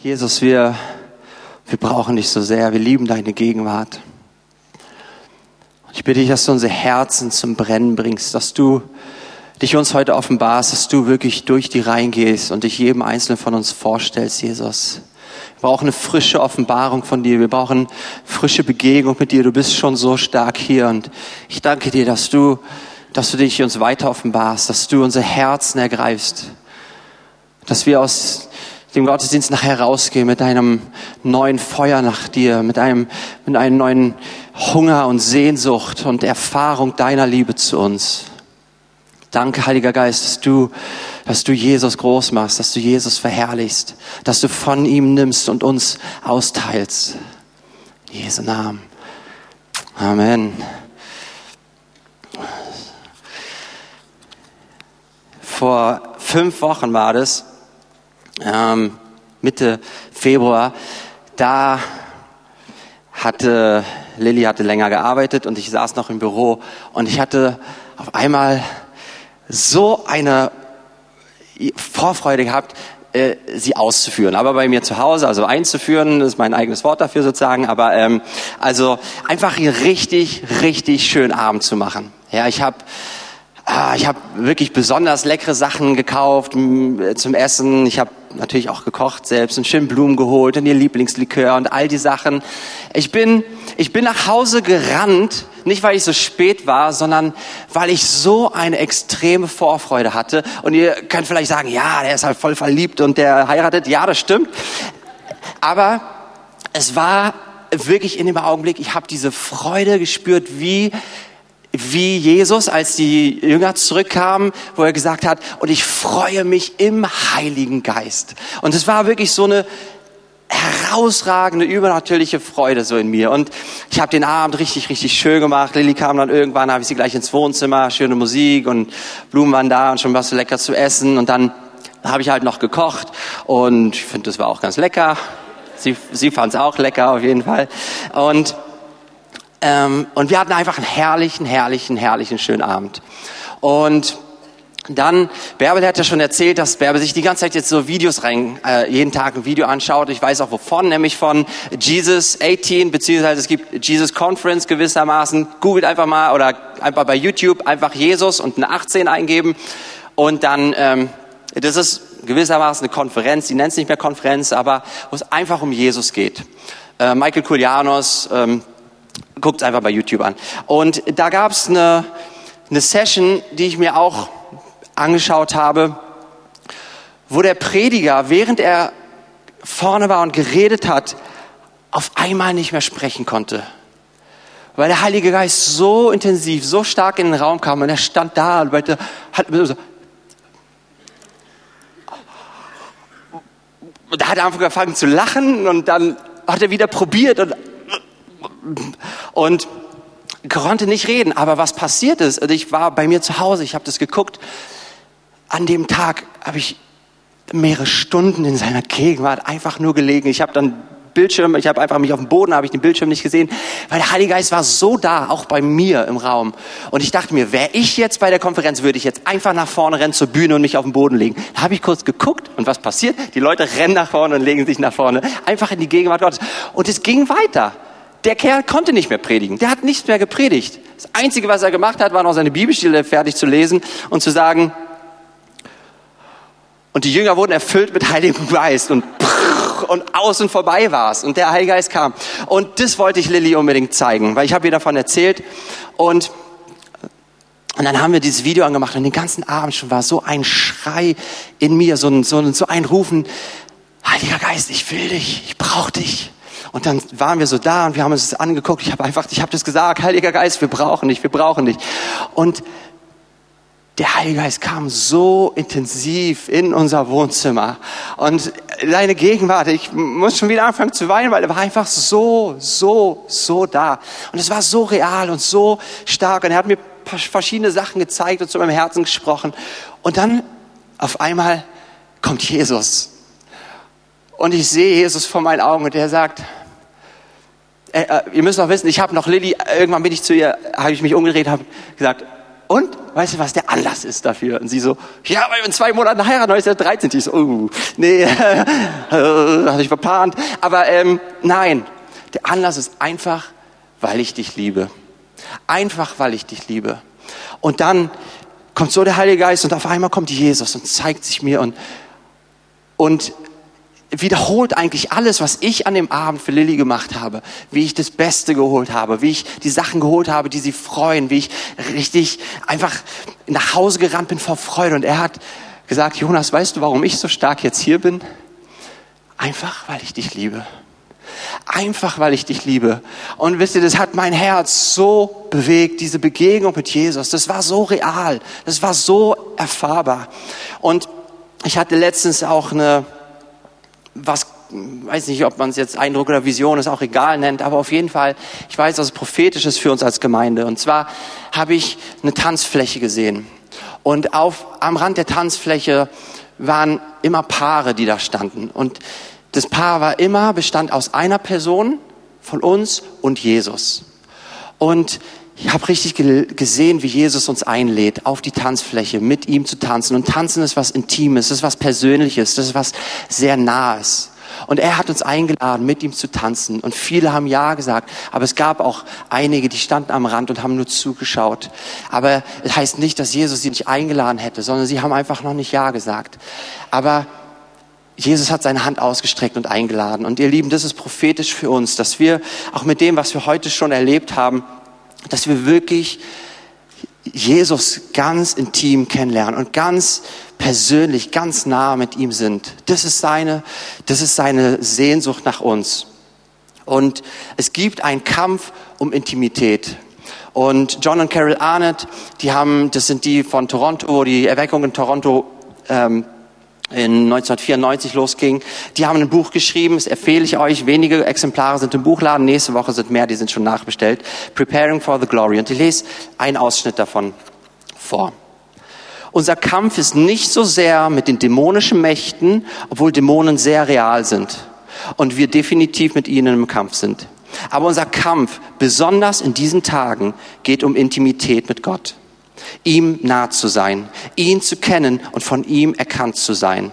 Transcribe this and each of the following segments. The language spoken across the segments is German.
Jesus, wir, wir brauchen dich so sehr. Wir lieben deine Gegenwart. Und ich bitte dich, dass du unsere Herzen zum Brennen bringst, dass du dich uns heute offenbarst, dass du wirklich durch die Reihen gehst und dich jedem Einzelnen von uns vorstellst, Jesus. Wir brauchen eine frische Offenbarung von dir. Wir brauchen frische Begegnung mit dir. Du bist schon so stark hier. Und ich danke dir, dass du, dass du dich uns weiter offenbarst, dass du unsere Herzen ergreifst, dass wir aus dem Gottesdienst nachher rausgehen mit einem neuen Feuer nach dir, mit einem, mit einem neuen Hunger und Sehnsucht und Erfahrung deiner Liebe zu uns. Danke, Heiliger Geist, dass du, dass du Jesus groß machst, dass du Jesus verherrlichst, dass du von ihm nimmst und uns austeilst. In Jesu Namen. Amen. Vor fünf Wochen war das, ähm, Mitte Februar, da hatte, Lilly hatte länger gearbeitet und ich saß noch im Büro und ich hatte auf einmal so eine Vorfreude gehabt, äh, sie auszuführen. Aber bei mir zu Hause, also einzuführen, ist mein eigenes Wort dafür sozusagen, aber ähm, also einfach hier richtig, richtig schön Abend zu machen. Ja, ich habe ah, ich habe wirklich besonders leckere Sachen gekauft zum Essen. Ich habe natürlich auch gekocht selbst und schön Blumen geholt und ihr Lieblingslikör und all die Sachen. Ich bin, ich bin nach Hause gerannt, nicht weil ich so spät war, sondern weil ich so eine extreme Vorfreude hatte. Und ihr könnt vielleicht sagen, ja, der ist halt voll verliebt und der heiratet. Ja, das stimmt. Aber es war wirklich in dem Augenblick, ich habe diese Freude gespürt, wie wie Jesus, als die Jünger zurückkamen, wo er gesagt hat, und ich freue mich im Heiligen Geist. Und es war wirklich so eine herausragende, übernatürliche Freude so in mir. Und ich habe den Abend richtig, richtig schön gemacht. Lilly kam dann irgendwann, habe ich sie gleich ins Wohnzimmer, schöne Musik und Blumen waren da und schon was lecker zu essen. Und dann habe ich halt noch gekocht und ich finde, das war auch ganz lecker. Sie, sie fand es auch lecker auf jeden Fall. Und ähm, und wir hatten einfach einen herrlichen, herrlichen, herrlichen, schönen Abend. Und dann, Bärbel hat ja schon erzählt, dass Bärbel sich die ganze Zeit jetzt so Videos rein, äh, jeden Tag ein Video anschaut. Ich weiß auch wovon, nämlich von Jesus 18, beziehungsweise es gibt Jesus Conference gewissermaßen. Googelt einfach mal oder einfach bei YouTube einfach Jesus und eine 18 eingeben. Und dann, ähm, das ist gewissermaßen eine Konferenz, die nennt es nicht mehr Konferenz, aber wo es einfach um Jesus geht. Äh, Michael Koulianos, ähm, Guckt einfach bei YouTube an. Und da gab es eine, eine Session, die ich mir auch angeschaut habe, wo der Prediger, während er vorne war und geredet hat, auf einmal nicht mehr sprechen konnte. Weil der Heilige Geist so intensiv, so stark in den Raum kam und er stand da und hat so, da hat er angefangen zu lachen und dann hat er wieder probiert und und konnte nicht reden. Aber was passiert ist, also ich war bei mir zu Hause, ich habe das geguckt. An dem Tag habe ich mehrere Stunden in seiner Gegenwart einfach nur gelegen. Ich habe dann Bildschirm, ich habe einfach mich auf dem Boden, habe ich den Bildschirm nicht gesehen, weil der Heilige Geist war so da, auch bei mir im Raum. Und ich dachte mir, wäre ich jetzt bei der Konferenz, würde ich jetzt einfach nach vorne rennen zur Bühne und mich auf den Boden legen. Da habe ich kurz geguckt und was passiert? Die Leute rennen nach vorne und legen sich nach vorne, einfach in die Gegenwart Gottes. Und es ging weiter. Der Kerl konnte nicht mehr predigen. Der hat nichts mehr gepredigt. Das Einzige, was er gemacht hat, war noch seine Bibelstelle fertig zu lesen und zu sagen, und die Jünger wurden erfüllt mit Heiligem Geist und und aus und vorbei war's und der Heilige Geist kam. Und das wollte ich Lilly unbedingt zeigen, weil ich habe ihr davon erzählt und und dann haben wir dieses Video angemacht und den ganzen Abend schon war so ein Schrei in mir, so ein, so ein, so ein Rufen, Heiliger Geist, ich will dich, ich brauche dich. Und dann waren wir so da und wir haben uns das angeguckt. Ich habe einfach, ich habe das gesagt, Heiliger Geist, wir brauchen dich, wir brauchen dich. Und der Heilige Geist kam so intensiv in unser Wohnzimmer und seine Gegenwart, ich muss schon wieder anfangen zu weinen, weil er war einfach so, so, so da. Und es war so real und so stark und er hat mir verschiedene Sachen gezeigt und zu meinem Herzen gesprochen. Und dann auf einmal kommt Jesus. Und ich sehe Jesus vor meinen Augen und er sagt, äh, äh, ihr müsst noch wissen, ich habe noch Lilly, irgendwann bin ich zu ihr, habe ich mich umgedreht, habe gesagt, und weißt du, was der Anlass ist dafür? Und sie so, ja, weil wir in zwei Monaten heiraten, heute ist ja 13. Ich so, oh, nee, hatte ich verplant. Aber ähm, nein, der Anlass ist einfach, weil ich dich liebe. Einfach, weil ich dich liebe. Und dann kommt so der Heilige Geist und auf einmal kommt Jesus und zeigt sich mir und, und wiederholt eigentlich alles, was ich an dem Abend für Lilly gemacht habe, wie ich das Beste geholt habe, wie ich die Sachen geholt habe, die sie freuen, wie ich richtig einfach nach Hause gerannt bin vor Freude. Und er hat gesagt, Jonas, weißt du, warum ich so stark jetzt hier bin? Einfach, weil ich dich liebe. Einfach, weil ich dich liebe. Und wisst ihr, das hat mein Herz so bewegt, diese Begegnung mit Jesus. Das war so real. Das war so erfahrbar. Und ich hatte letztens auch eine, was, weiß nicht, ob man es jetzt Eindruck oder Vision ist, auch egal nennt, aber auf jeden Fall, ich weiß, dass es prophetisch ist für uns als Gemeinde. Und zwar habe ich eine Tanzfläche gesehen. Und auf, am Rand der Tanzfläche waren immer Paare, die da standen. Und das Paar war immer, bestand aus einer Person, von uns und Jesus. Und ich habe richtig gesehen, wie Jesus uns einlädt, auf die Tanzfläche mit ihm zu tanzen. Und tanzen ist was Intimes, das ist was Persönliches, das ist was sehr Nahes. Und er hat uns eingeladen, mit ihm zu tanzen. Und viele haben Ja gesagt. Aber es gab auch einige, die standen am Rand und haben nur zugeschaut. Aber es heißt nicht, dass Jesus sie nicht eingeladen hätte, sondern sie haben einfach noch nicht Ja gesagt. Aber Jesus hat seine Hand ausgestreckt und eingeladen. Und ihr Lieben, das ist prophetisch für uns, dass wir auch mit dem, was wir heute schon erlebt haben, dass wir wirklich Jesus ganz intim kennenlernen und ganz persönlich, ganz nah mit ihm sind. Das ist seine, das ist seine Sehnsucht nach uns. Und es gibt einen Kampf um Intimität. Und John und Carol Arnett, die haben, das sind die von Toronto, die Erweckung in Toronto ähm, in 1994 losging. Die haben ein Buch geschrieben, das empfehle ich euch. Wenige Exemplare sind im Buchladen, nächste Woche sind mehr, die sind schon nachbestellt. Preparing for the Glory. Und ich lese einen Ausschnitt davon vor. Unser Kampf ist nicht so sehr mit den dämonischen Mächten, obwohl Dämonen sehr real sind und wir definitiv mit ihnen im Kampf sind. Aber unser Kampf, besonders in diesen Tagen, geht um Intimität mit Gott ihm nah zu sein, ihn zu kennen und von ihm erkannt zu sein.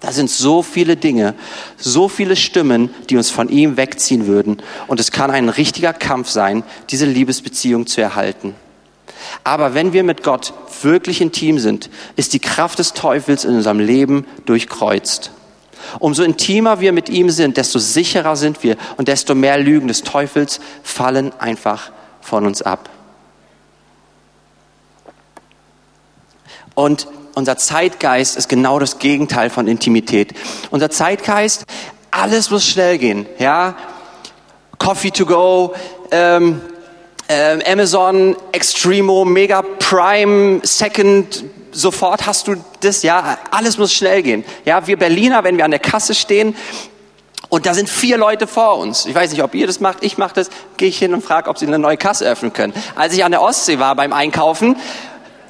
Da sind so viele Dinge, so viele Stimmen, die uns von ihm wegziehen würden. Und es kann ein richtiger Kampf sein, diese Liebesbeziehung zu erhalten. Aber wenn wir mit Gott wirklich intim sind, ist die Kraft des Teufels in unserem Leben durchkreuzt. Umso intimer wir mit ihm sind, desto sicherer sind wir und desto mehr Lügen des Teufels fallen einfach von uns ab. Und unser Zeitgeist ist genau das Gegenteil von Intimität. Unser Zeitgeist, alles muss schnell gehen, ja. Coffee to go, ähm, äh, Amazon, Extremo, Mega Prime, Second, sofort hast du das, ja. Alles muss schnell gehen. Ja, wir Berliner, wenn wir an der Kasse stehen, und da sind vier Leute vor uns. Ich weiß nicht, ob ihr das macht. Ich mache das. Gehe ich hin und frage, ob sie eine neue Kasse öffnen können. Als ich an der Ostsee war beim Einkaufen,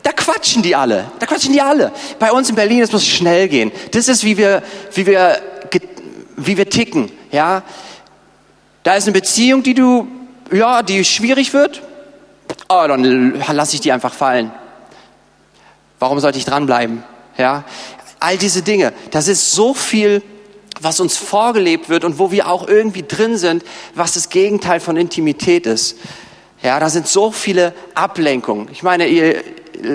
da quatschen die alle. Da quatschen die alle. Bei uns in Berlin, es muss schnell gehen. Das ist, wie wir, wie wir, wie wir ticken, ja. Da ist eine Beziehung, die du, ja, die schwierig wird. Oh, dann lasse ich die einfach fallen. Warum sollte ich dranbleiben? Ja. All diese Dinge. Das ist so viel, was uns vorgelebt wird und wo wir auch irgendwie drin sind, was das Gegenteil von Intimität ist. Ja, da sind so viele Ablenkungen. Ich meine, ihr,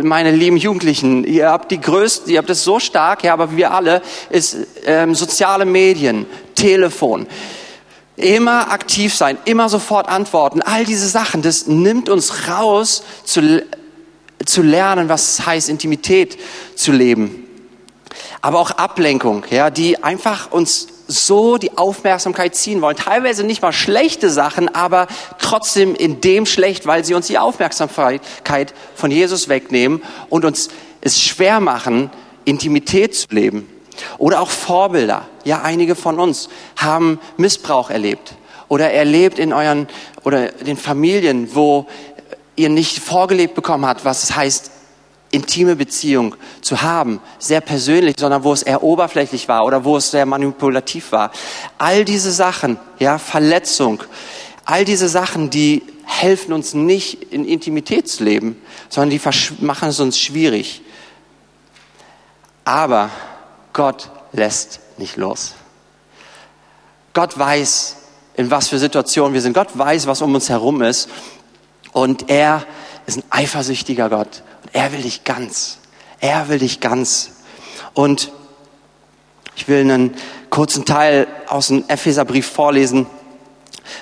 meine lieben Jugendlichen, ihr habt die größten, ihr habt es so stark, ja, aber wir alle, ist ähm, soziale Medien, Telefon. Immer aktiv sein, immer sofort antworten. All diese Sachen, das nimmt uns raus, zu, zu lernen, was es heißt, Intimität zu leben. Aber auch Ablenkung, ja, die einfach uns so die Aufmerksamkeit ziehen wollen. Teilweise nicht mal schlechte Sachen, aber trotzdem in dem schlecht, weil sie uns die Aufmerksamkeit von Jesus wegnehmen und uns es schwer machen, Intimität zu leben. Oder auch Vorbilder. Ja, einige von uns haben Missbrauch erlebt oder erlebt in euren oder den Familien, wo ihr nicht vorgelebt bekommen habt, was es heißt, intime Beziehung zu haben, sehr persönlich, sondern wo es eher oberflächlich war oder wo es sehr manipulativ war. All diese Sachen, ja, Verletzung, All diese Sachen, die helfen uns nicht in Intimitätsleben, sondern die machen es uns schwierig. Aber Gott lässt nicht los. Gott weiß, in was für Situationen wir sind. Gott weiß, was um uns herum ist. Und er ist ein eifersüchtiger Gott. Er will dich ganz. Er will dich ganz. Und ich will einen kurzen Teil aus dem Epheserbrief vorlesen.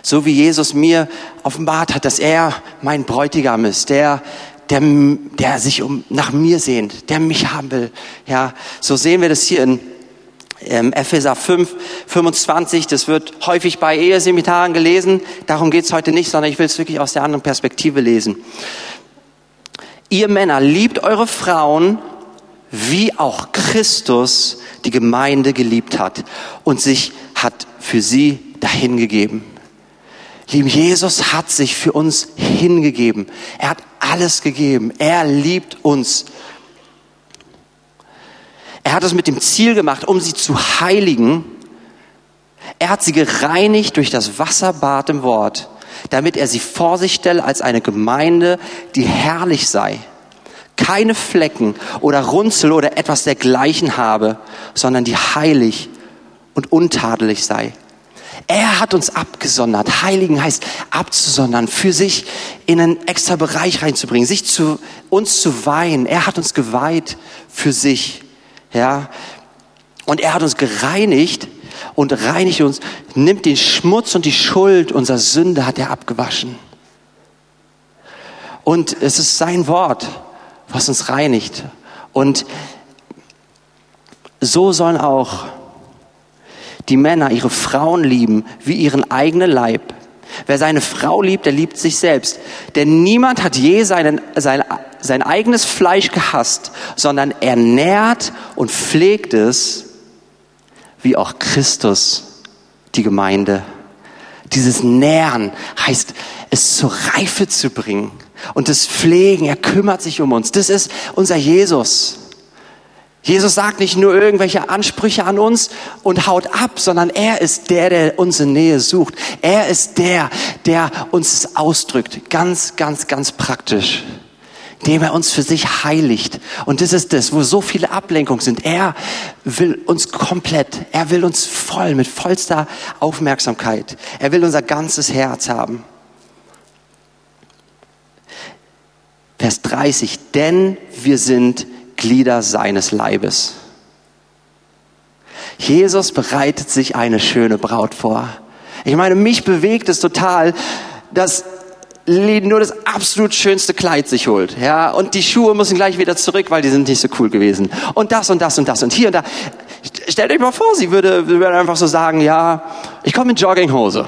So wie Jesus mir offenbart hat, dass er mein Bräutigam ist, der, der, der sich um, nach mir sehnt, der mich haben will. Ja, so sehen wir das hier in ähm, Epheser 5, 25. Das wird häufig bei Eheseminaren gelesen. Darum geht's heute nicht, sondern ich will es wirklich aus der anderen Perspektive lesen. Ihr Männer, liebt eure Frauen, wie auch Christus die Gemeinde geliebt hat und sich hat für sie dahingegeben. Lieben, Jesus hat sich für uns hingegeben. Er hat alles gegeben. Er liebt uns. Er hat es mit dem Ziel gemacht, um sie zu heiligen. Er hat sie gereinigt durch das Wasserbad im Wort, damit er sie vor sich stelle als eine Gemeinde, die herrlich sei, keine Flecken oder Runzel oder etwas dergleichen habe, sondern die heilig und untadelig sei. Er hat uns abgesondert. Heiligen heißt abzusondern, für sich in einen extra Bereich reinzubringen, sich zu uns zu weihen. Er hat uns geweiht für sich. Ja. Und er hat uns gereinigt und reinigt uns, nimmt den Schmutz und die Schuld unserer Sünde hat er abgewaschen. Und es ist sein Wort, was uns reinigt. Und so sollen auch die Männer ihre Frauen lieben wie ihren eigenen Leib. Wer seine Frau liebt, der liebt sich selbst. Denn niemand hat je seinen, sein, sein eigenes Fleisch gehasst, sondern er nährt und pflegt es, wie auch Christus die Gemeinde. Dieses Nähren heißt, es zur Reife zu bringen. Und das Pflegen, er kümmert sich um uns. Das ist unser Jesus. Jesus sagt nicht nur irgendwelche Ansprüche an uns und haut ab, sondern er ist der, der unsere Nähe sucht. Er ist der, der uns ausdrückt. Ganz, ganz, ganz praktisch. Indem er uns für sich heiligt. Und das ist das, wo so viele Ablenkungen sind. Er will uns komplett, er will uns voll, mit vollster Aufmerksamkeit. Er will unser ganzes Herz haben. Vers 30. Denn wir sind Glieder seines Leibes. Jesus bereitet sich eine schöne Braut vor. Ich meine, mich bewegt es total, dass nur das absolut schönste Kleid sich holt, ja, und die Schuhe müssen gleich wieder zurück, weil die sind nicht so cool gewesen. Und das und das und das und hier und da. Stellt euch mal vor, sie würde, würde einfach so sagen, ja, ich komme in Jogginghose.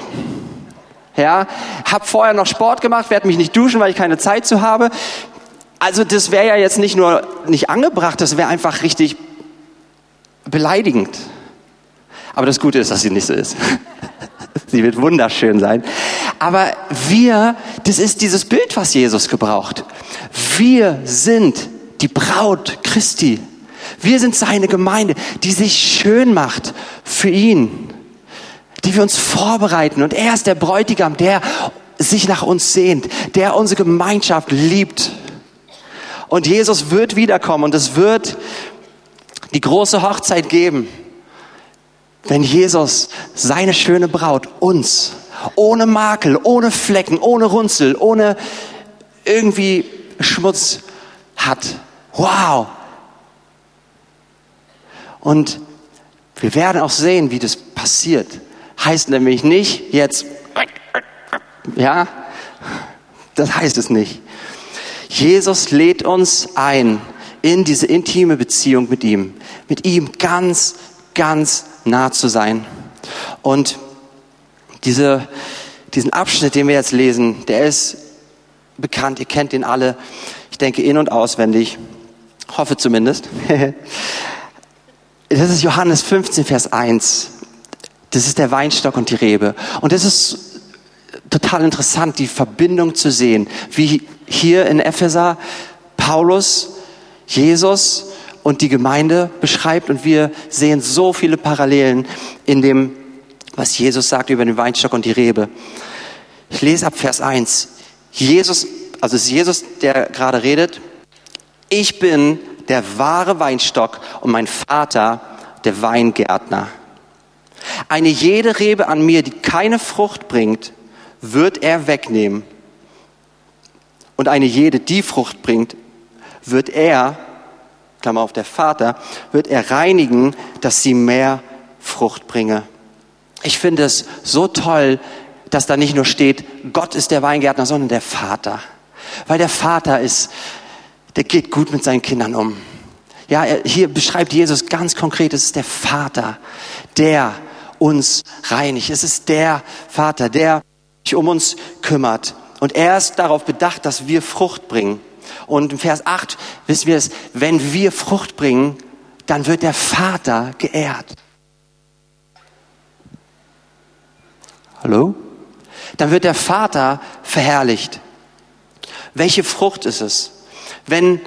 Ja, hab vorher noch Sport gemacht, werde mich nicht duschen, weil ich keine Zeit zu habe. Also das wäre ja jetzt nicht nur nicht angebracht, das wäre einfach richtig beleidigend. Aber das Gute ist, dass sie nicht so ist. sie wird wunderschön sein. Aber wir, das ist dieses Bild, was Jesus gebraucht. Wir sind die Braut Christi. Wir sind seine Gemeinde, die sich schön macht für ihn, die wir uns vorbereiten. Und er ist der Bräutigam, der sich nach uns sehnt, der unsere Gemeinschaft liebt. Und Jesus wird wiederkommen und es wird die große Hochzeit geben, wenn Jesus seine schöne Braut uns ohne Makel, ohne Flecken, ohne Runzel, ohne irgendwie Schmutz hat. Wow! Und wir werden auch sehen, wie das passiert. Heißt nämlich nicht jetzt, ja, das heißt es nicht. Jesus lädt uns ein in diese intime Beziehung mit ihm, mit ihm ganz, ganz nah zu sein. Und diese, diesen Abschnitt, den wir jetzt lesen, der ist bekannt, ihr kennt ihn alle, ich denke in und auswendig, hoffe zumindest. Das ist Johannes 15, Vers 1. Das ist der Weinstock und die Rebe. Und das ist total interessant, die Verbindung zu sehen, wie hier in Epheser Paulus Jesus und die Gemeinde beschreibt und wir sehen so viele Parallelen in dem, was Jesus sagt über den Weinstock und die Rebe. Ich lese ab Vers 1. Jesus, also es ist Jesus, der gerade redet. Ich bin der wahre Weinstock und mein Vater der Weingärtner. Eine jede Rebe an mir, die keine Frucht bringt, wird er wegnehmen. Und eine jede, die Frucht bringt, wird er, Klammer auf der Vater, wird er reinigen, dass sie mehr Frucht bringe. Ich finde es so toll, dass da nicht nur steht, Gott ist der Weingärtner, sondern der Vater. Weil der Vater ist, der geht gut mit seinen Kindern um. Ja, hier beschreibt Jesus ganz konkret, es ist der Vater, der uns reinigt. Es ist der Vater, der sich um uns kümmert. Und er ist darauf bedacht, dass wir Frucht bringen. Und im Vers 8 wissen wir es, wenn wir Frucht bringen, dann wird der Vater geehrt. Hallo? Dann wird der Vater verherrlicht. Welche Frucht ist es? Wenn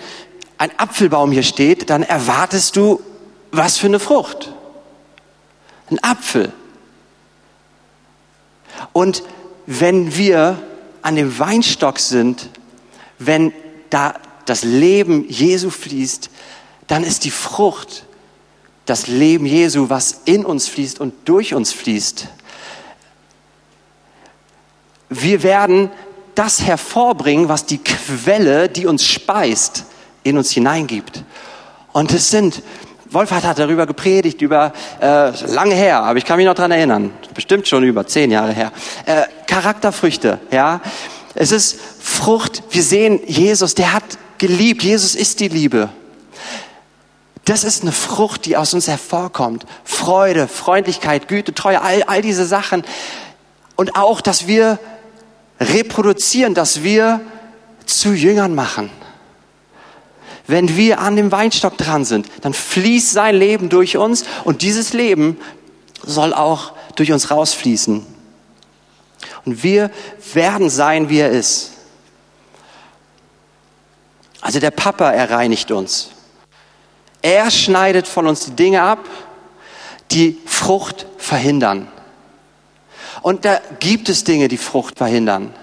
ein Apfelbaum hier steht, dann erwartest du, was für eine Frucht? Ein Apfel. Und wenn wir an dem Weinstock sind, wenn da das Leben Jesu fließt, dann ist die Frucht das Leben Jesu, was in uns fließt und durch uns fließt. Wir werden das hervorbringen, was die Quelle, die uns speist, in uns hineingibt. Und es sind, Wolfhard hat darüber gepredigt, über äh, lange her, aber ich kann mich noch dran erinnern, bestimmt schon über zehn Jahre her. Äh, Charakterfrüchte, ja. Es ist Frucht. Wir sehen Jesus, der hat geliebt. Jesus ist die Liebe. Das ist eine Frucht, die aus uns hervorkommt. Freude, Freundlichkeit, Güte, Treue, all, all diese Sachen. Und auch, dass wir reproduzieren, dass wir zu Jüngern machen. Wenn wir an dem Weinstock dran sind, dann fließt sein Leben durch uns und dieses Leben soll auch durch uns rausfließen. Und wir werden sein, wie er ist. Also der Papa, er reinigt uns. Er schneidet von uns die Dinge ab, die Frucht verhindern. Und da gibt es Dinge, die Frucht verhindern.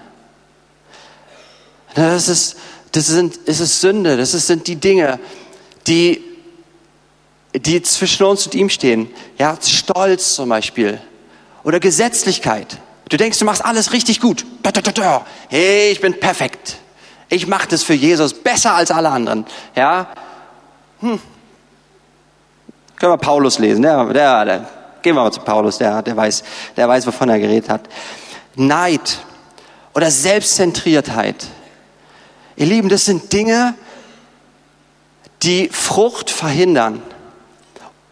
Das ist, das sind, es ist Sünde, das sind die Dinge, die, die zwischen uns und ihm stehen. Ja, Stolz zum Beispiel. Oder Gesetzlichkeit. Du denkst, du machst alles richtig gut. Hey, ich bin perfekt. Ich mache das für Jesus besser als alle anderen. Ja, hm. Können wir Paulus lesen? Der, der, der, gehen wir mal zu Paulus, der, der, weiß, der weiß, wovon er geredet hat. Neid oder Selbstzentriertheit. Ihr Lieben, das sind Dinge, die Frucht verhindern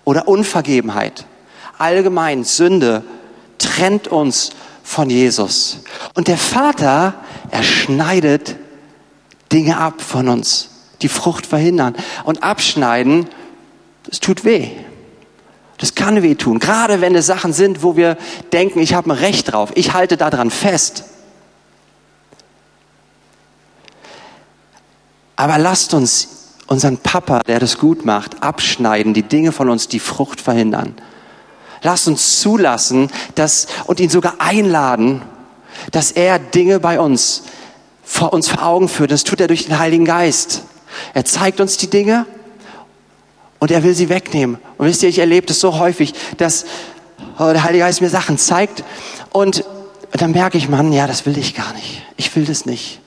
oder Unvergebenheit. Allgemein Sünde trennt uns von Jesus. Und der Vater, er schneidet Dinge ab von uns, die Frucht verhindern. Und abschneiden, das tut weh. Das kann weh tun. Gerade wenn es Sachen sind, wo wir denken, ich habe ein Recht drauf. Ich halte daran fest. Aber lasst uns unseren Papa, der das gut macht, abschneiden, die Dinge von uns, die Frucht verhindern. Lasst uns zulassen dass, und ihn sogar einladen, dass er Dinge bei uns vor uns vor Augen führt. Das tut er durch den Heiligen Geist. Er zeigt uns die Dinge und er will sie wegnehmen. Und wisst ihr, ich erlebe das so häufig, dass oh, der Heilige Geist mir Sachen zeigt und dann merke ich, Mann, ja, das will ich gar nicht. Ich will das nicht.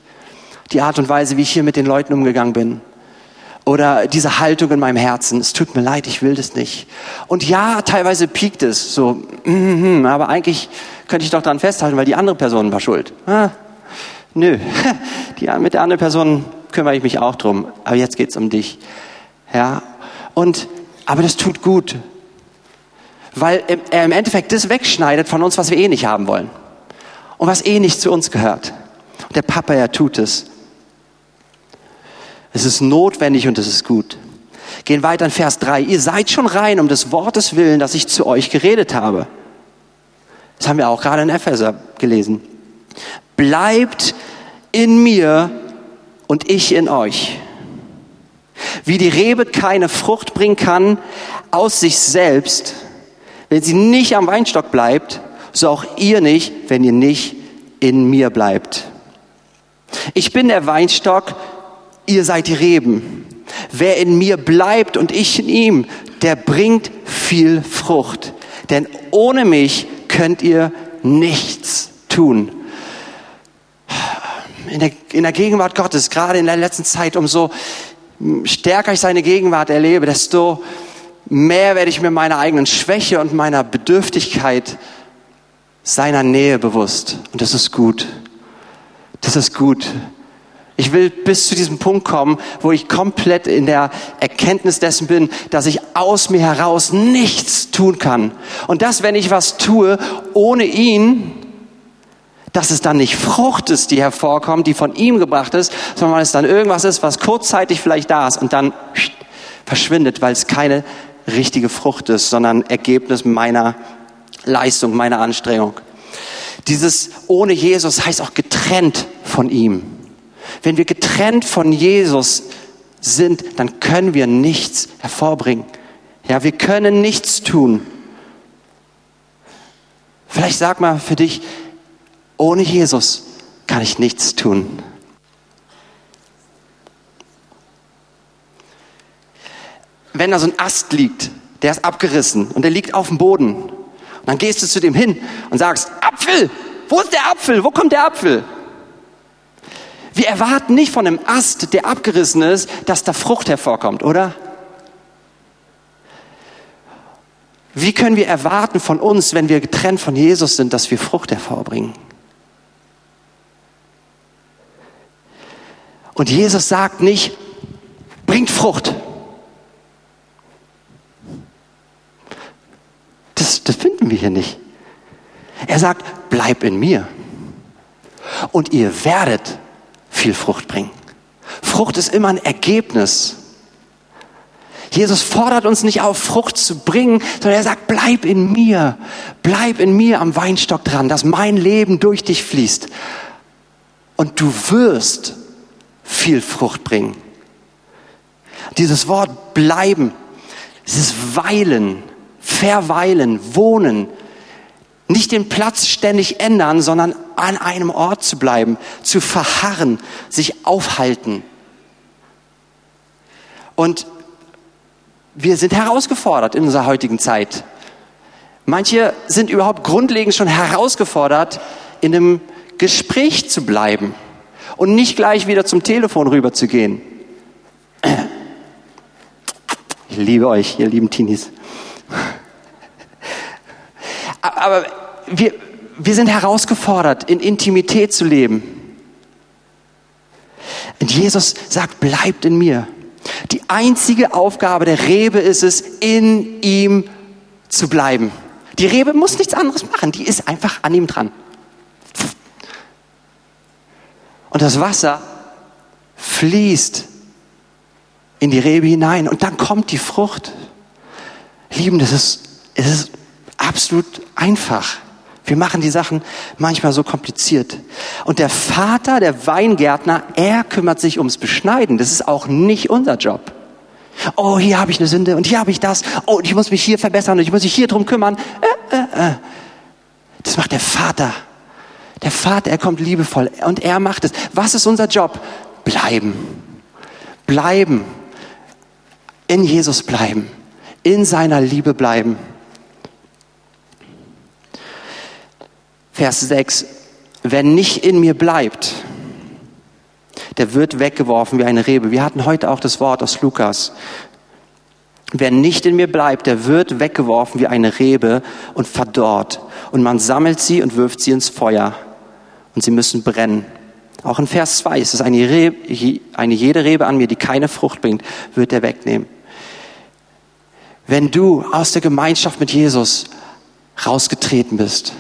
Die Art und Weise, wie ich hier mit den Leuten umgegangen bin. Oder diese Haltung in meinem Herzen. Es tut mir leid, ich will das nicht. Und ja, teilweise piekt es so. Mm, aber eigentlich könnte ich doch daran festhalten, weil die andere Person war schuld. Ah, nö, die, mit der anderen Person kümmere ich mich auch drum. Aber jetzt geht's um dich. Ja, und, aber das tut gut. Weil er im Endeffekt das wegschneidet von uns, was wir eh nicht haben wollen. Und was eh nicht zu uns gehört. Und der Papa, er tut es. Es ist notwendig und es ist gut. Gehen weiter in Vers 3. Ihr seid schon rein um des Wortes willen, das ich zu euch geredet habe. Das haben wir auch gerade in Epheser gelesen. Bleibt in mir und ich in euch. Wie die Rebe keine Frucht bringen kann aus sich selbst, wenn sie nicht am Weinstock bleibt, so auch ihr nicht, wenn ihr nicht in mir bleibt. Ich bin der Weinstock, ihr seid die Reben. Wer in mir bleibt und ich in ihm, der bringt viel Frucht. Denn ohne mich könnt ihr nichts tun. In der, in der Gegenwart Gottes, gerade in der letzten Zeit, umso stärker ich seine Gegenwart erlebe, desto mehr werde ich mir meiner eigenen Schwäche und meiner Bedürftigkeit seiner Nähe bewusst. Und das ist gut. Das ist gut. Ich will bis zu diesem Punkt kommen, wo ich komplett in der Erkenntnis dessen bin, dass ich aus mir heraus nichts tun kann. Und dass, wenn ich was tue, ohne ihn, dass es dann nicht Frucht ist, die hervorkommt, die von ihm gebracht ist, sondern es dann irgendwas ist, was kurzzeitig vielleicht da ist und dann verschwindet, weil es keine richtige Frucht ist, sondern Ergebnis meiner Leistung, meiner Anstrengung. Dieses ohne Jesus heißt auch getrennt von ihm. Wenn wir getrennt von Jesus sind, dann können wir nichts hervorbringen. Ja, wir können nichts tun. Vielleicht sag mal für dich, ohne Jesus kann ich nichts tun. Wenn da so ein Ast liegt, der ist abgerissen und der liegt auf dem Boden. Und dann gehst du zu dem hin und sagst, Apfel, wo ist der Apfel? Wo kommt der Apfel? Wir erwarten nicht von einem Ast, der abgerissen ist, dass da Frucht hervorkommt, oder? Wie können wir erwarten von uns, wenn wir getrennt von Jesus sind, dass wir Frucht hervorbringen? Und Jesus sagt nicht, bringt Frucht. Das, das finden wir hier nicht. Er sagt, bleib in mir. Und ihr werdet viel Frucht bringen. Frucht ist immer ein Ergebnis. Jesus fordert uns nicht auf, Frucht zu bringen, sondern er sagt, bleib in mir, bleib in mir am Weinstock dran, dass mein Leben durch dich fließt. Und du wirst viel Frucht bringen. Dieses Wort bleiben, dieses Weilen, verweilen, wohnen, nicht den Platz ständig ändern, sondern an einem Ort zu bleiben, zu verharren, sich aufhalten. Und wir sind herausgefordert in unserer heutigen Zeit. Manche sind überhaupt grundlegend schon herausgefordert, in einem Gespräch zu bleiben und nicht gleich wieder zum Telefon rüber zu gehen. Ich liebe euch, ihr lieben Teenies. Aber wir, wir sind herausgefordert, in Intimität zu leben. Und Jesus sagt, bleibt in mir. Die einzige Aufgabe der Rebe ist es, in ihm zu bleiben. Die Rebe muss nichts anderes machen, die ist einfach an ihm dran. Und das Wasser fließt in die Rebe hinein und dann kommt die Frucht. Lieben, das ist, es ist absolut einfach. Wir machen die Sachen manchmal so kompliziert. Und der Vater, der Weingärtner, er kümmert sich ums Beschneiden. Das ist auch nicht unser Job. Oh, hier habe ich eine Sünde und hier habe ich das. Oh, und ich muss mich hier verbessern und ich muss mich hier drum kümmern. Äh, äh, äh. Das macht der Vater. Der Vater, er kommt liebevoll und er macht es. Was ist unser Job? Bleiben. Bleiben. In Jesus bleiben. In seiner Liebe bleiben. Vers 6, wer nicht in mir bleibt, der wird weggeworfen wie eine Rebe. Wir hatten heute auch das Wort aus Lukas. Wer nicht in mir bleibt, der wird weggeworfen wie eine Rebe und verdorrt. Und man sammelt sie und wirft sie ins Feuer. Und sie müssen brennen. Auch in Vers 2 ist es eine, Rebe, eine jede Rebe an mir, die keine Frucht bringt, wird er wegnehmen. Wenn du aus der Gemeinschaft mit Jesus rausgetreten bist,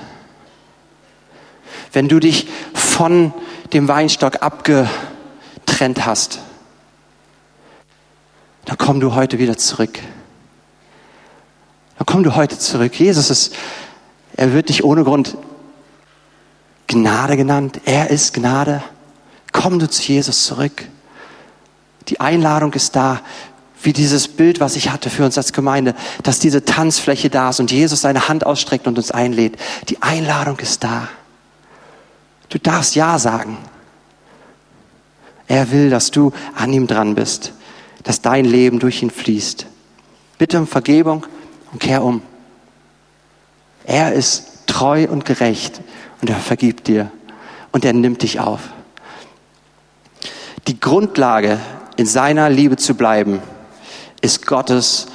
wenn du dich von dem Weinstock abgetrennt hast, dann komm du heute wieder zurück. Dann komm du heute zurück. Jesus ist, er wird dich ohne Grund Gnade genannt. Er ist Gnade. Komm du zu Jesus zurück. Die Einladung ist da, wie dieses Bild, was ich hatte für uns als Gemeinde, dass diese Tanzfläche da ist und Jesus seine Hand ausstreckt und uns einlädt. Die Einladung ist da. Du darfst Ja sagen. Er will, dass du an ihm dran bist, dass dein Leben durch ihn fließt. Bitte um Vergebung und kehr um. Er ist treu und gerecht und er vergibt dir und er nimmt dich auf. Die Grundlage, in seiner Liebe zu bleiben, ist Gottes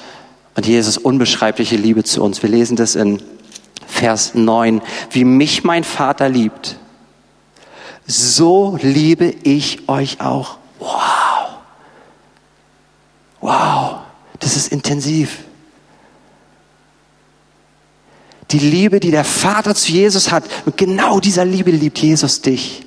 und Jesus unbeschreibliche Liebe zu uns. Wir lesen das in Vers 9. Wie mich mein Vater liebt, so liebe ich euch auch. Wow. Wow. Das ist intensiv. Die Liebe, die der Vater zu Jesus hat, mit genau dieser Liebe liebt Jesus dich.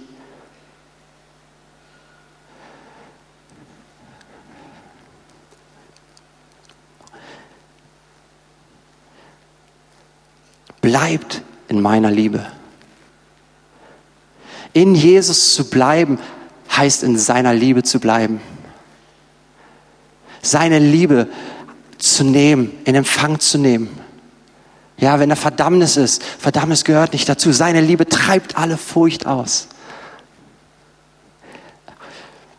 Bleibt in meiner Liebe. In Jesus zu bleiben, heißt in seiner Liebe zu bleiben. Seine Liebe zu nehmen, in Empfang zu nehmen. Ja, wenn er Verdammnis ist, Verdammnis gehört nicht dazu. Seine Liebe treibt alle Furcht aus.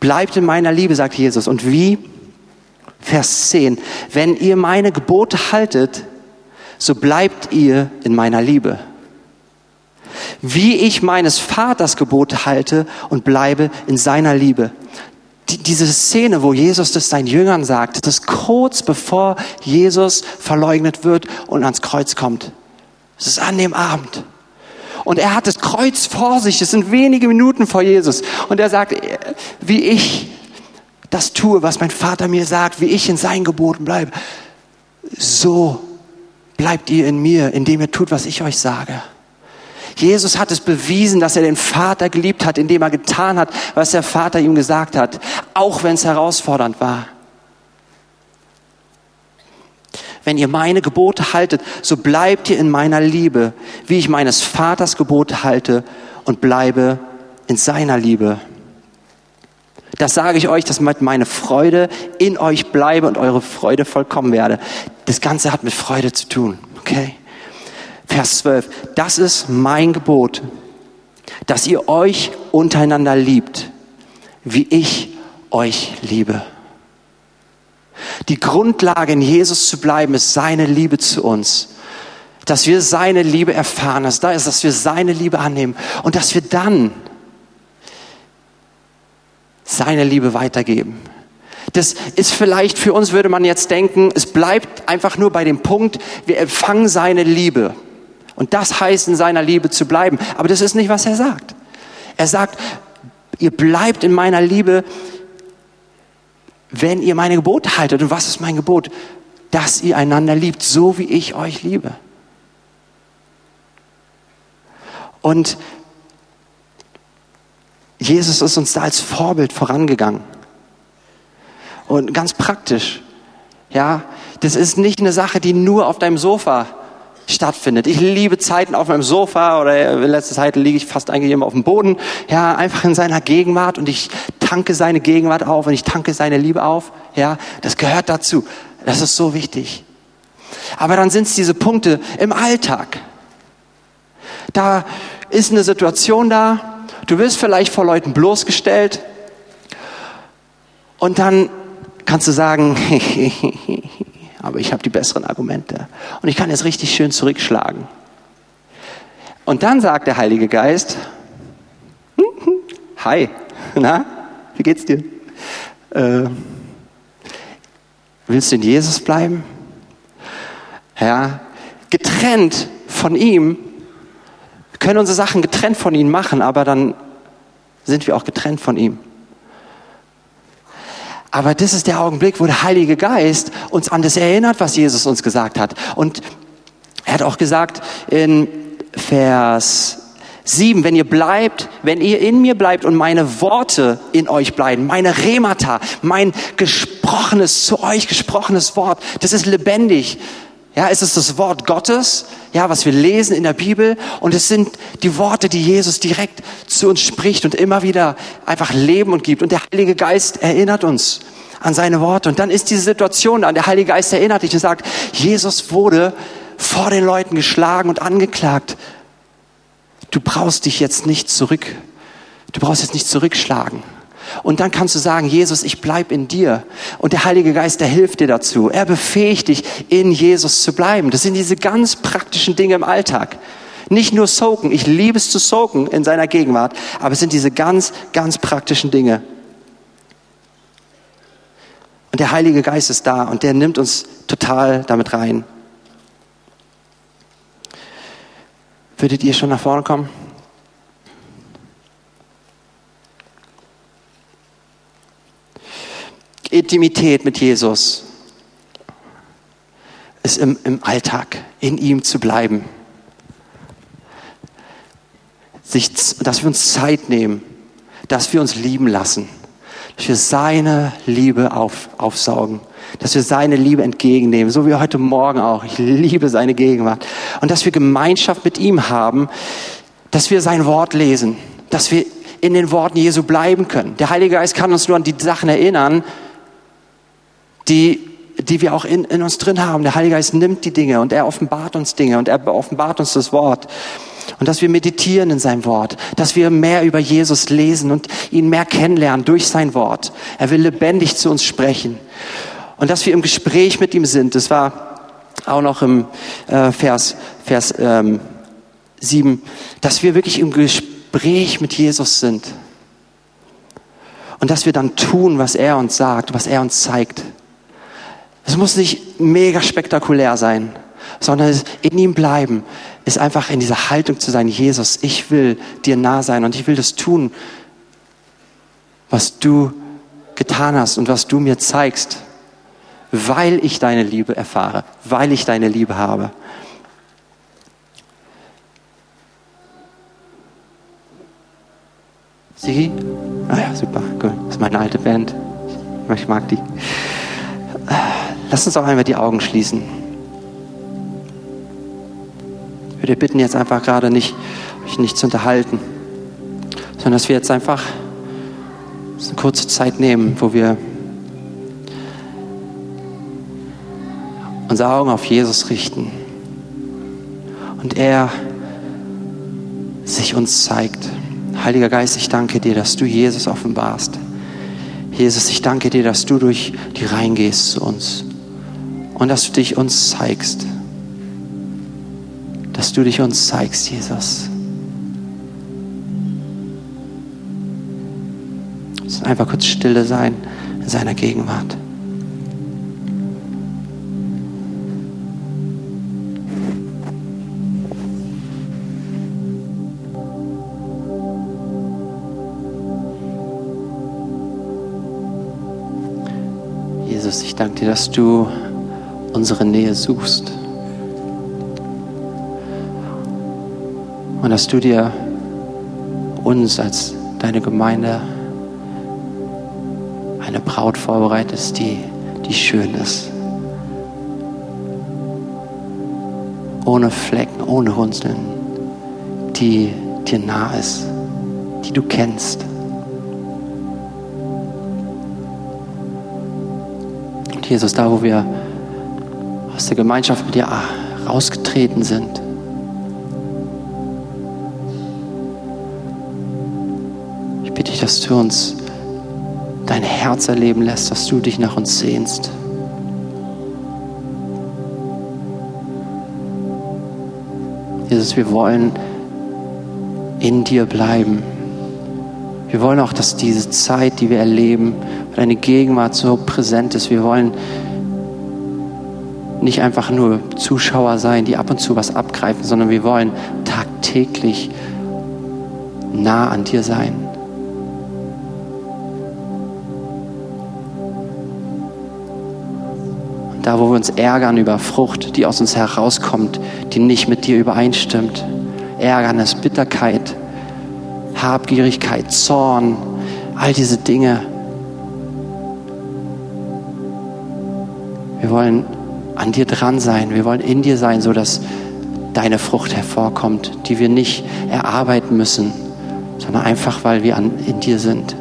Bleibt in meiner Liebe, sagt Jesus. Und wie? Vers 10. Wenn ihr meine Gebote haltet, so bleibt ihr in meiner Liebe. Wie ich meines Vaters Gebote halte und bleibe in seiner Liebe die, diese Szene, wo Jesus das seinen Jüngern sagt, das ist kurz bevor Jesus verleugnet wird und ans Kreuz kommt. Es ist an dem Abend. Und er hat das Kreuz vor sich. Es sind wenige Minuten vor Jesus. Und er sagt, wie ich das tue, was mein Vater mir sagt, wie ich in seinen Geboten bleibe, so bleibt ihr in mir, indem ihr tut, was ich euch sage. Jesus hat es bewiesen, dass er den Vater geliebt hat, indem er getan hat, was der Vater ihm gesagt hat, auch wenn es herausfordernd war. Wenn ihr meine Gebote haltet, so bleibt ihr in meiner Liebe, wie ich meines Vaters Gebote halte und bleibe in seiner Liebe. Das sage ich euch, dass meine Freude in euch bleibe und eure Freude vollkommen werde. Das Ganze hat mit Freude zu tun, okay? Vers 12. Das ist mein Gebot, dass ihr euch untereinander liebt, wie ich euch liebe. Die Grundlage in Jesus zu bleiben ist seine Liebe zu uns. Dass wir seine Liebe erfahren, dass da ist, dass wir seine Liebe annehmen und dass wir dann seine Liebe weitergeben. Das ist vielleicht für uns, würde man jetzt denken, es bleibt einfach nur bei dem Punkt, wir empfangen seine Liebe. Und das heißt, in seiner Liebe zu bleiben. Aber das ist nicht, was er sagt. Er sagt, ihr bleibt in meiner Liebe, wenn ihr meine Gebote haltet. Und was ist mein Gebot? Dass ihr einander liebt, so wie ich euch liebe. Und Jesus ist uns da als Vorbild vorangegangen. Und ganz praktisch. Ja, das ist nicht eine Sache, die nur auf deinem Sofa stattfindet. Ich liebe Zeiten auf meinem Sofa oder in letzter Zeit liege ich fast eigentlich immer auf dem Boden, ja, einfach in seiner Gegenwart und ich tanke seine Gegenwart auf und ich tanke seine Liebe auf, ja, das gehört dazu. Das ist so wichtig. Aber dann sind es diese Punkte im Alltag. Da ist eine Situation da, du wirst vielleicht vor Leuten bloßgestellt und dann kannst du sagen, aber ich habe die besseren Argumente. Und ich kann jetzt richtig schön zurückschlagen. Und dann sagt der Heilige Geist, hi, na, wie geht's dir? Äh, willst du in Jesus bleiben? Ja, getrennt von ihm, können unsere Sachen getrennt von ihm machen, aber dann sind wir auch getrennt von ihm. Aber das ist der Augenblick, wo der Heilige Geist uns an das erinnert, was Jesus uns gesagt hat. Und er hat auch gesagt in Vers 7, wenn ihr bleibt, wenn ihr in mir bleibt und meine Worte in euch bleiben, meine Remata, mein gesprochenes, zu euch gesprochenes Wort, das ist lebendig. Ja, es ist das Wort Gottes, ja, was wir lesen in der Bibel und es sind die Worte, die Jesus direkt zu uns spricht und immer wieder einfach Leben und gibt und der Heilige Geist erinnert uns an seine Worte und dann ist diese Situation da, der Heilige Geist erinnert dich und sagt, Jesus wurde vor den Leuten geschlagen und angeklagt. Du brauchst dich jetzt nicht zurück, du brauchst jetzt nicht zurückschlagen. Und dann kannst du sagen, Jesus, ich bleib in dir. Und der Heilige Geist, der hilft dir dazu. Er befähigt dich, in Jesus zu bleiben. Das sind diese ganz praktischen Dinge im Alltag. Nicht nur soaken. Ich liebe es zu soaken in seiner Gegenwart. Aber es sind diese ganz, ganz praktischen Dinge. Und der Heilige Geist ist da und der nimmt uns total damit rein. Würdet ihr schon nach vorne kommen? Intimität mit Jesus ist im, im Alltag, in ihm zu bleiben. Sich, dass wir uns Zeit nehmen, dass wir uns lieben lassen, dass wir seine Liebe auf, aufsaugen, dass wir seine Liebe entgegennehmen, so wie heute Morgen auch. Ich liebe seine Gegenwart. Und dass wir Gemeinschaft mit ihm haben, dass wir sein Wort lesen, dass wir in den Worten Jesu bleiben können. Der Heilige Geist kann uns nur an die Sachen erinnern, die, die wir auch in, in uns drin haben. Der Heilige Geist nimmt die Dinge und er offenbart uns Dinge und er offenbart uns das Wort. Und dass wir meditieren in seinem Wort, dass wir mehr über Jesus lesen und ihn mehr kennenlernen durch sein Wort. Er will lebendig zu uns sprechen. Und dass wir im Gespräch mit ihm sind. Das war auch noch im äh, Vers, Vers ähm, 7, dass wir wirklich im Gespräch mit Jesus sind. Und dass wir dann tun, was er uns sagt, was er uns zeigt. Es muss nicht mega spektakulär sein, sondern in ihm bleiben, ist einfach in dieser Haltung zu sein, Jesus, ich will dir nah sein und ich will das tun, was du getan hast und was du mir zeigst, weil ich deine Liebe erfahre, weil ich deine Liebe habe. Sigi? Ah ja, super, cool. Das ist meine alte Band. Ich mag die. Lass uns auch einmal die Augen schließen. Ich würde bitten, jetzt einfach gerade nicht, euch nicht zu unterhalten, sondern dass wir jetzt einfach eine kurze Zeit nehmen, wo wir unsere Augen auf Jesus richten und er sich uns zeigt. Heiliger Geist, ich danke dir, dass du Jesus offenbarst. Jesus, ich danke dir, dass du durch die Reihen gehst zu uns und dass du dich uns zeigst. Dass du dich uns zeigst, Jesus. Es einfach kurz stille sein in seiner Gegenwart. Jesus, ich danke dir, dass du unsere Nähe suchst. Und dass du dir uns als deine Gemeinde eine Braut vorbereitest, die, die schön ist. Ohne Flecken, ohne Runzeln, die dir nah ist, die du kennst. Und Jesus, da wo wir aus der Gemeinschaft mit dir rausgetreten sind. Ich bitte dich, dass du uns dein Herz erleben lässt, dass du dich nach uns sehnst. Jesus, wir wollen in dir bleiben. Wir wollen auch, dass diese Zeit, die wir erleben, deine Gegenwart so präsent ist. Wir wollen nicht einfach nur Zuschauer sein, die ab und zu was abgreifen, sondern wir wollen tagtäglich nah an dir sein. Und da, wo wir uns ärgern über Frucht, die aus uns herauskommt, die nicht mit dir übereinstimmt, Ärgernis, Bitterkeit, Habgierigkeit, Zorn, all diese Dinge. Wir wollen an dir dran sein. Wir wollen in dir sein, sodass deine Frucht hervorkommt, die wir nicht erarbeiten müssen, sondern einfach, weil wir an, in dir sind.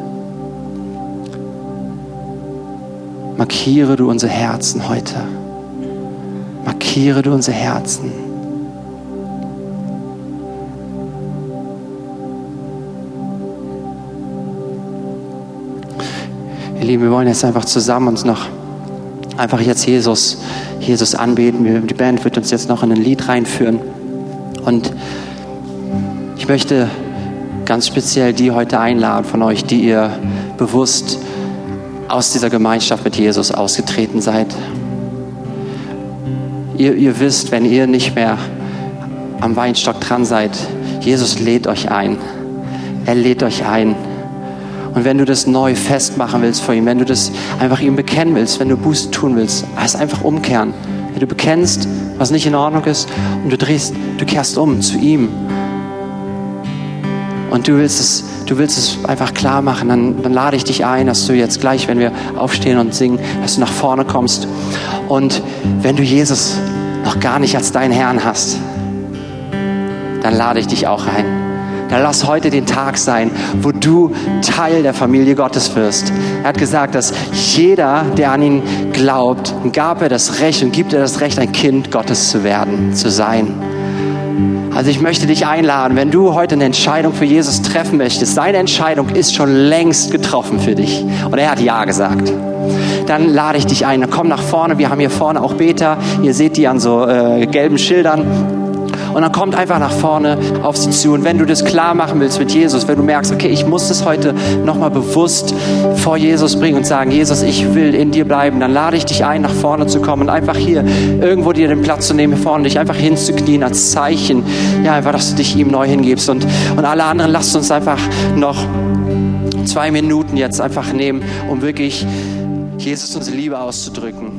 Markiere du unsere Herzen heute. Markiere du unsere Herzen. Ihr Lieben, wir wollen jetzt einfach zusammen uns noch einfach jetzt Jesus, Jesus anbeten. Die Band wird uns jetzt noch in ein Lied reinführen. Und ich möchte ganz speziell die heute einladen von euch, die ihr bewusst aus dieser Gemeinschaft mit Jesus ausgetreten seid. Ihr, ihr wisst, wenn ihr nicht mehr am Weinstock dran seid, Jesus lädt euch ein. Er lädt euch ein. Und wenn du das neu festmachen willst vor ihm, wenn du das einfach ihm bekennen willst, wenn du Buße tun willst, heißt einfach umkehren. Wenn du bekennst, was nicht in Ordnung ist, und du drehst, du kehrst um zu ihm. Und du willst es, du willst es einfach klar machen, dann, dann lade ich dich ein, dass du jetzt gleich, wenn wir aufstehen und singen, dass du nach vorne kommst. Und wenn du Jesus noch gar nicht als deinen Herrn hast, dann lade ich dich auch ein. Dann lass heute den Tag sein, wo du Teil der Familie Gottes wirst. Er hat gesagt, dass jeder, der an ihn glaubt, gab er das Recht und gibt er das Recht, ein Kind Gottes zu werden, zu sein. Also ich möchte dich einladen, wenn du heute eine Entscheidung für Jesus treffen möchtest, seine Entscheidung ist schon längst getroffen für dich. Und er hat Ja gesagt. Dann lade ich dich ein, komm nach vorne. Wir haben hier vorne auch Beter. Ihr seht die an so äh, gelben Schildern. Und dann kommt einfach nach vorne auf sie zu. Und wenn du das klar machen willst mit Jesus, wenn du merkst, okay, ich muss das heute nochmal bewusst vor Jesus bringen und sagen, Jesus, ich will in dir bleiben, dann lade ich dich ein, nach vorne zu kommen und einfach hier irgendwo dir den Platz zu nehmen, hier vorne dich einfach hinzuknien als Zeichen, ja, einfach, dass du dich ihm neu hingibst. Und, und alle anderen, lasst uns einfach noch zwei Minuten jetzt einfach nehmen, um wirklich Jesus unsere Liebe auszudrücken.